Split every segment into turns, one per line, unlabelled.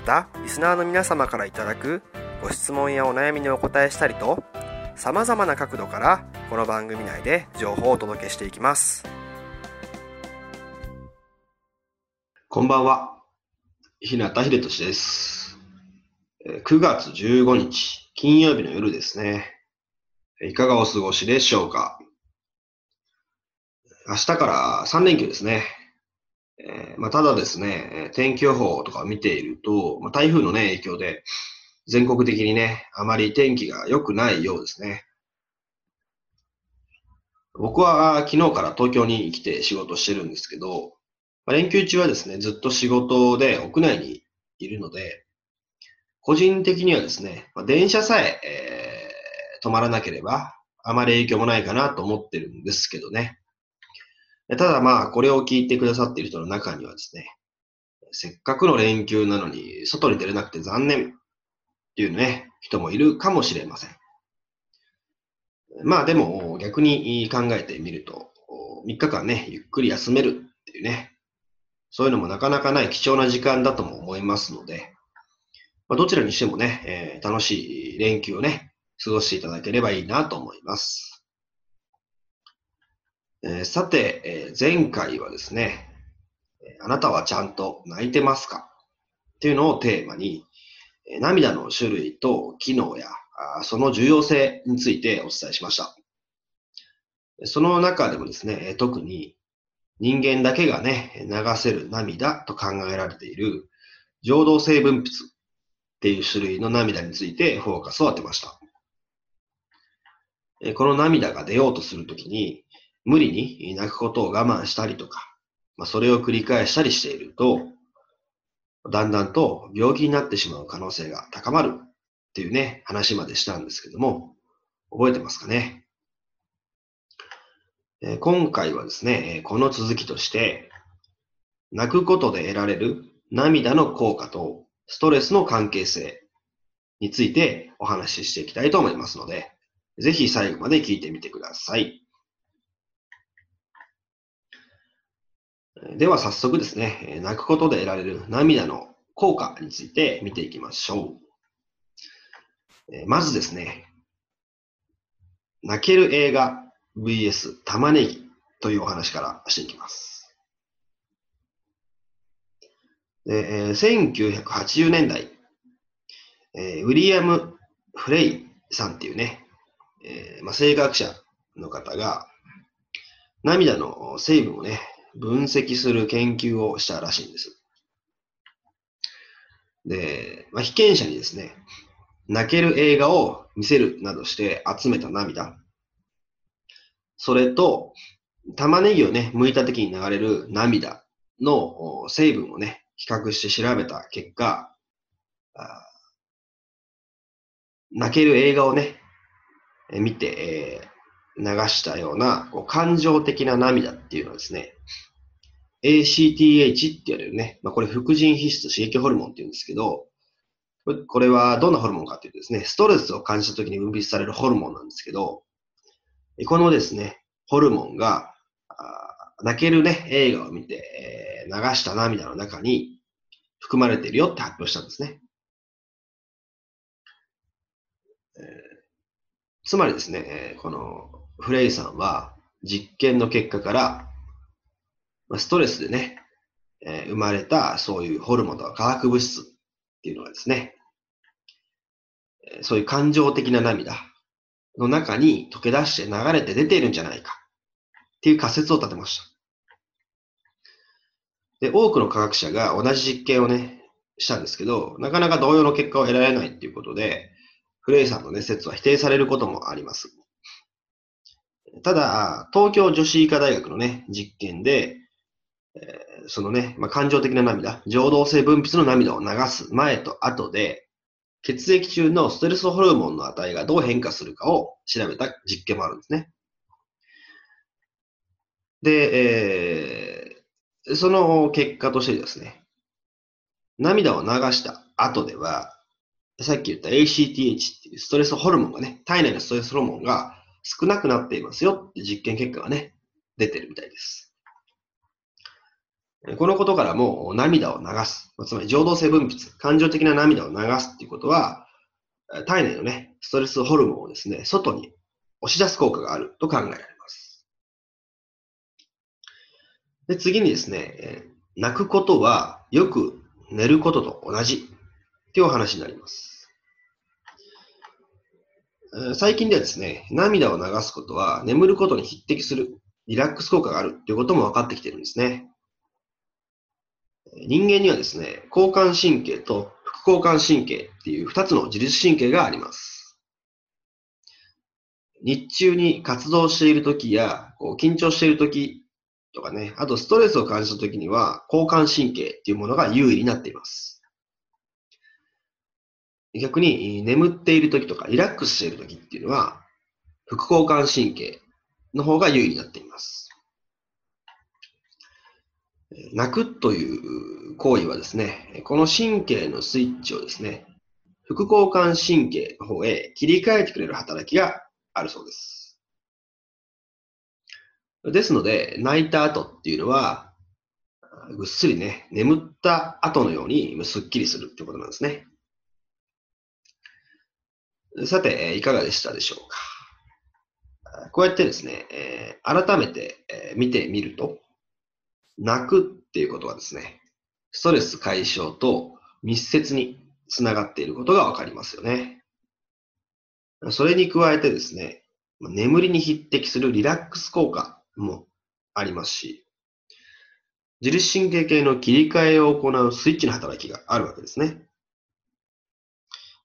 またリスナーの皆様からいただくご質問やお悩みにお答えしたりとさまざまな角度からこの番組内で情報をお届けしていきます。
こんばんは。日向秀俊です。9月15日金曜日の夜ですね。いかがお過ごしでしょうか。明日から3連休ですね。まあ、ただですね、天気予報とかを見ていると、まあ、台風のね、影響で、全国的にね、あまり天気が良くないようですね。僕は昨日から東京に来て仕事してるんですけど、まあ、連休中はですね、ずっと仕事で屋内にいるので、個人的にはですね、まあ、電車さええー、止まらなければ、あまり影響もないかなと思ってるんですけどね。ただまあ、これを聞いてくださっている人の中にはですね、せっかくの連休なのに外に出れなくて残念っていうね、人もいるかもしれません。まあでも逆に考えてみると、3日間ね、ゆっくり休めるっていうね、そういうのもなかなかない貴重な時間だとも思いますので、まあ、どちらにしてもね、えー、楽しい連休をね、過ごしていただければいいなと思います。えー、さて、えー、前回はですね、あなたはちゃんと泣いてますか？っていうのをテーマに、えー、涙の種類と機能やあその重要性についてお伝えしました。その中でもですね、特に人間だけがね、流せる涙と考えられている情動性分泌っていう種類の涙についてフォーカスを当てました。この涙が出ようとするときに、無理に泣くことを我慢したりとか、まあ、それを繰り返したりしていると、だんだんと病気になってしまう可能性が高まるっていうね、話までしたんですけども、覚えてますかね？え、今回はですね、この続きとして、泣くことで得られる涙の効果とストレスの関係性についてお話ししていきたいと思いますので、ぜひ最後まで聞いてみてください。では早速ですね、泣くことで得られる涙の効果について見ていきましょう。まずですね、泣ける映画 VS 玉ねぎというお話からしていきます。で1980年代、ウィリアム・フレイさんっていうね、えーまあ、生学者の方が涙の成分をね、分析する研究をしたらしいんです。で、まあ、被験者にですね、泣ける映画を見せるなどして集めた涙。それと、玉ねぎをね、剥いた時に流れる涙の成分をね、比較して調べた結果、泣ける映画をね、見て、え流したようなこう感情的な涙っていうのはですね、ACTH って言われるね、まあ、これ副腎皮質刺激ホルモンって言うんですけど、これはどんなホルモンかっていうとですね、ストレスを感じた時に分泌されるホルモンなんですけど、このですね、ホルモンが、泣けるね、映画を見て、流した涙の中に含まれているよって発表したんですね。えー、つまりですね、このフレイさんは実験の結果から、まストレスでね、えー、生まれたそういうホルモンとか化学物質っていうのがですね、そういう感情的な涙の中に溶け出して流れて出ているんじゃないかっていう仮説を立てました。で、多くの科学者が同じ実験をね、したんですけど、なかなか同様の結果を得られないっていうことで、フレイさんのね、説は否定されることもあります。ただ、東京女子医科大学のね、実験で、えー、そのね、まあ、感情的な涙、情動性分泌の涙を流す前と後で、血液中のストレスホルモンの値がどう変化するかを調べた実験もあるんですね。で、えー、その結果としてですね、涙を流した後では、さっき言った ACTH っていうストレスホルモンがね、体内のストレスホルモンが少なくなっていますよって実験結果がね、出てるみたいです。このことからも涙を流す、つまり情動性分泌、感情的な涙を流すっていうことは、体内のね、ストレスホルモンをですね、外に押し出す効果があると考えられます。で次にですね、泣くことはよく寝ることと同じっていうお話になります。最近ではですね、涙を流すことは眠ることに匹敵するリラックス効果があるということも分かってきているんですね。人間にはですね、交感神経と副交感神経っていう2つの自律神経があります。日中に活動している時やこう緊張している時とかね、あとストレスを感じた時には交感神経っていうものが優位になっています。逆に眠っている時とかリラックスしている時っていうのは、副交感神経の方が優位になっています。泣くという行為はですね、この神経のスイッチをですね、副交感神経の方へ切り替えてくれる働きがあるそうです。ですので、泣いた後っていうのは、ぐっすりね、眠った後のようにすっきりするってことなんですね。さて、いかがでしたでしょうか？こうやってですね、え、改めて、え、見てみると、泣くっていうことはですね、ストレス解消と密接につながっていることがわかりますよね。それに加えてですね、眠りに匹敵するリラックス効果もありますし、自律神経系の切り替えを行うスイッチの働きがあるわけですね。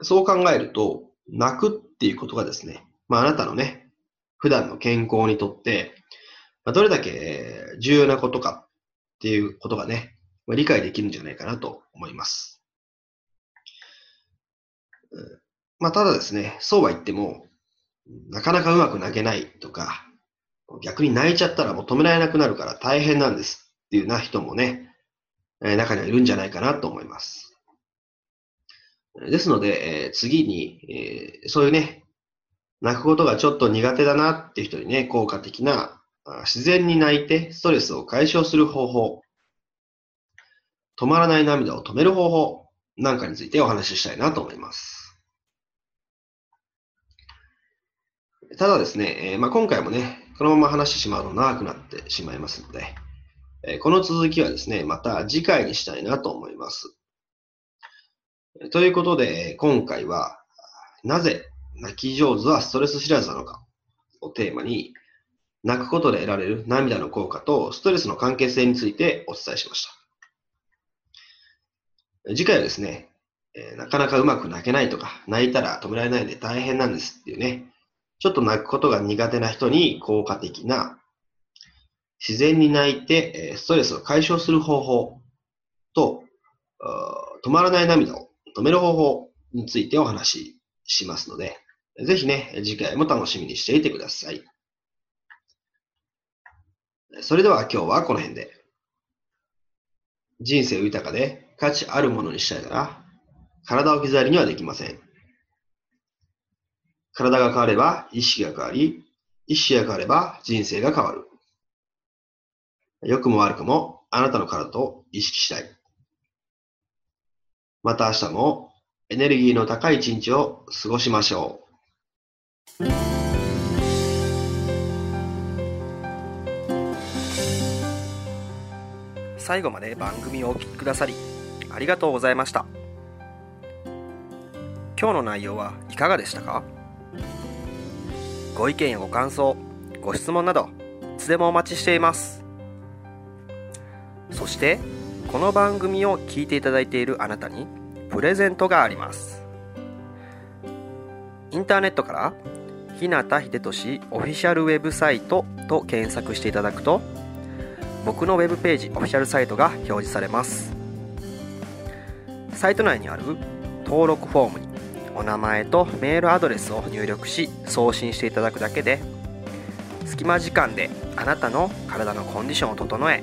そう考えると、泣くっていうことがですね、まあ、あなたのね、普段の健康にとって、まあ、どれだけ重要なことかっていうことがね、まあ、理解できるんじゃないかなと思います。まあ、ただですね、そうは言っても、なかなかうまく泣けないとか、逆に泣いちゃったらもう止められなくなるから大変なんですっていうな人もね、中にはいるんじゃないかなと思います。ですので、え、次に、え、そういうね、泣くことがちょっと苦手だなっていう人にね、効果的な、自然に泣いてストレスを解消する方法、止まらない涙を止める方法なんかについてお話ししたいなと思います。ただですね、え、まあ、今回もね、このまま話してしまうと長くなってしまいますので、えこの続きはですね、また次回にしたいなと思います。ということで、今回は、なぜ泣き上手はストレス知らずなのかをテーマに、泣くことで得られる涙の効果とストレスの関係性についてお伝えしました。次回はですね、えなかなかうまく泣けないとか、泣いたら止められないで大変なんですっていうね、ちょっと泣くことが苦手な人に効果的な、自然に泣いてストレスを解消する方法と、止まらない涙を止める方法についてお話ししますので、ぜひね、次回も楽しみにしていてください。それでは今日はこの辺で。人生豊かで価値あるものにしたいなら、体を置き去りにはできません。体が変われば意識が変わり、意識が変われば人生が変わる。良くも悪くもあなたの体を意識したい。また明日もエネルギーの高い一日を過ごしましょう。
最後まで番組をお聴きくださりありがとうございました。今日の内容はいかがでしたか？ご意見やご感想ご質問などいつでもお待ちしていますそしてこの番組を聞いていただいているあなたにプレゼントがあります。インターネットから日向秀俊オフィシャルウェブサイトと検索していただくと僕のウェブページオフィシャルサイトが表示されます。サイト内にある登録フォームにお名前とメールアドレスを入力し送信していただくだけで隙間時間であなたの体のコンディションを整え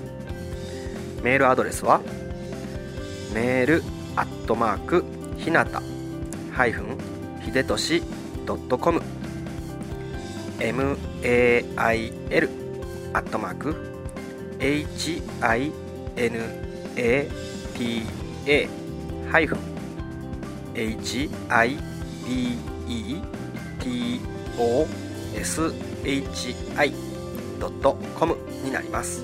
メールアドレスは？メールアットマークひなたハイフンひでとし .com mail アットマーク hinata ハイフン hibetoshi.com になります。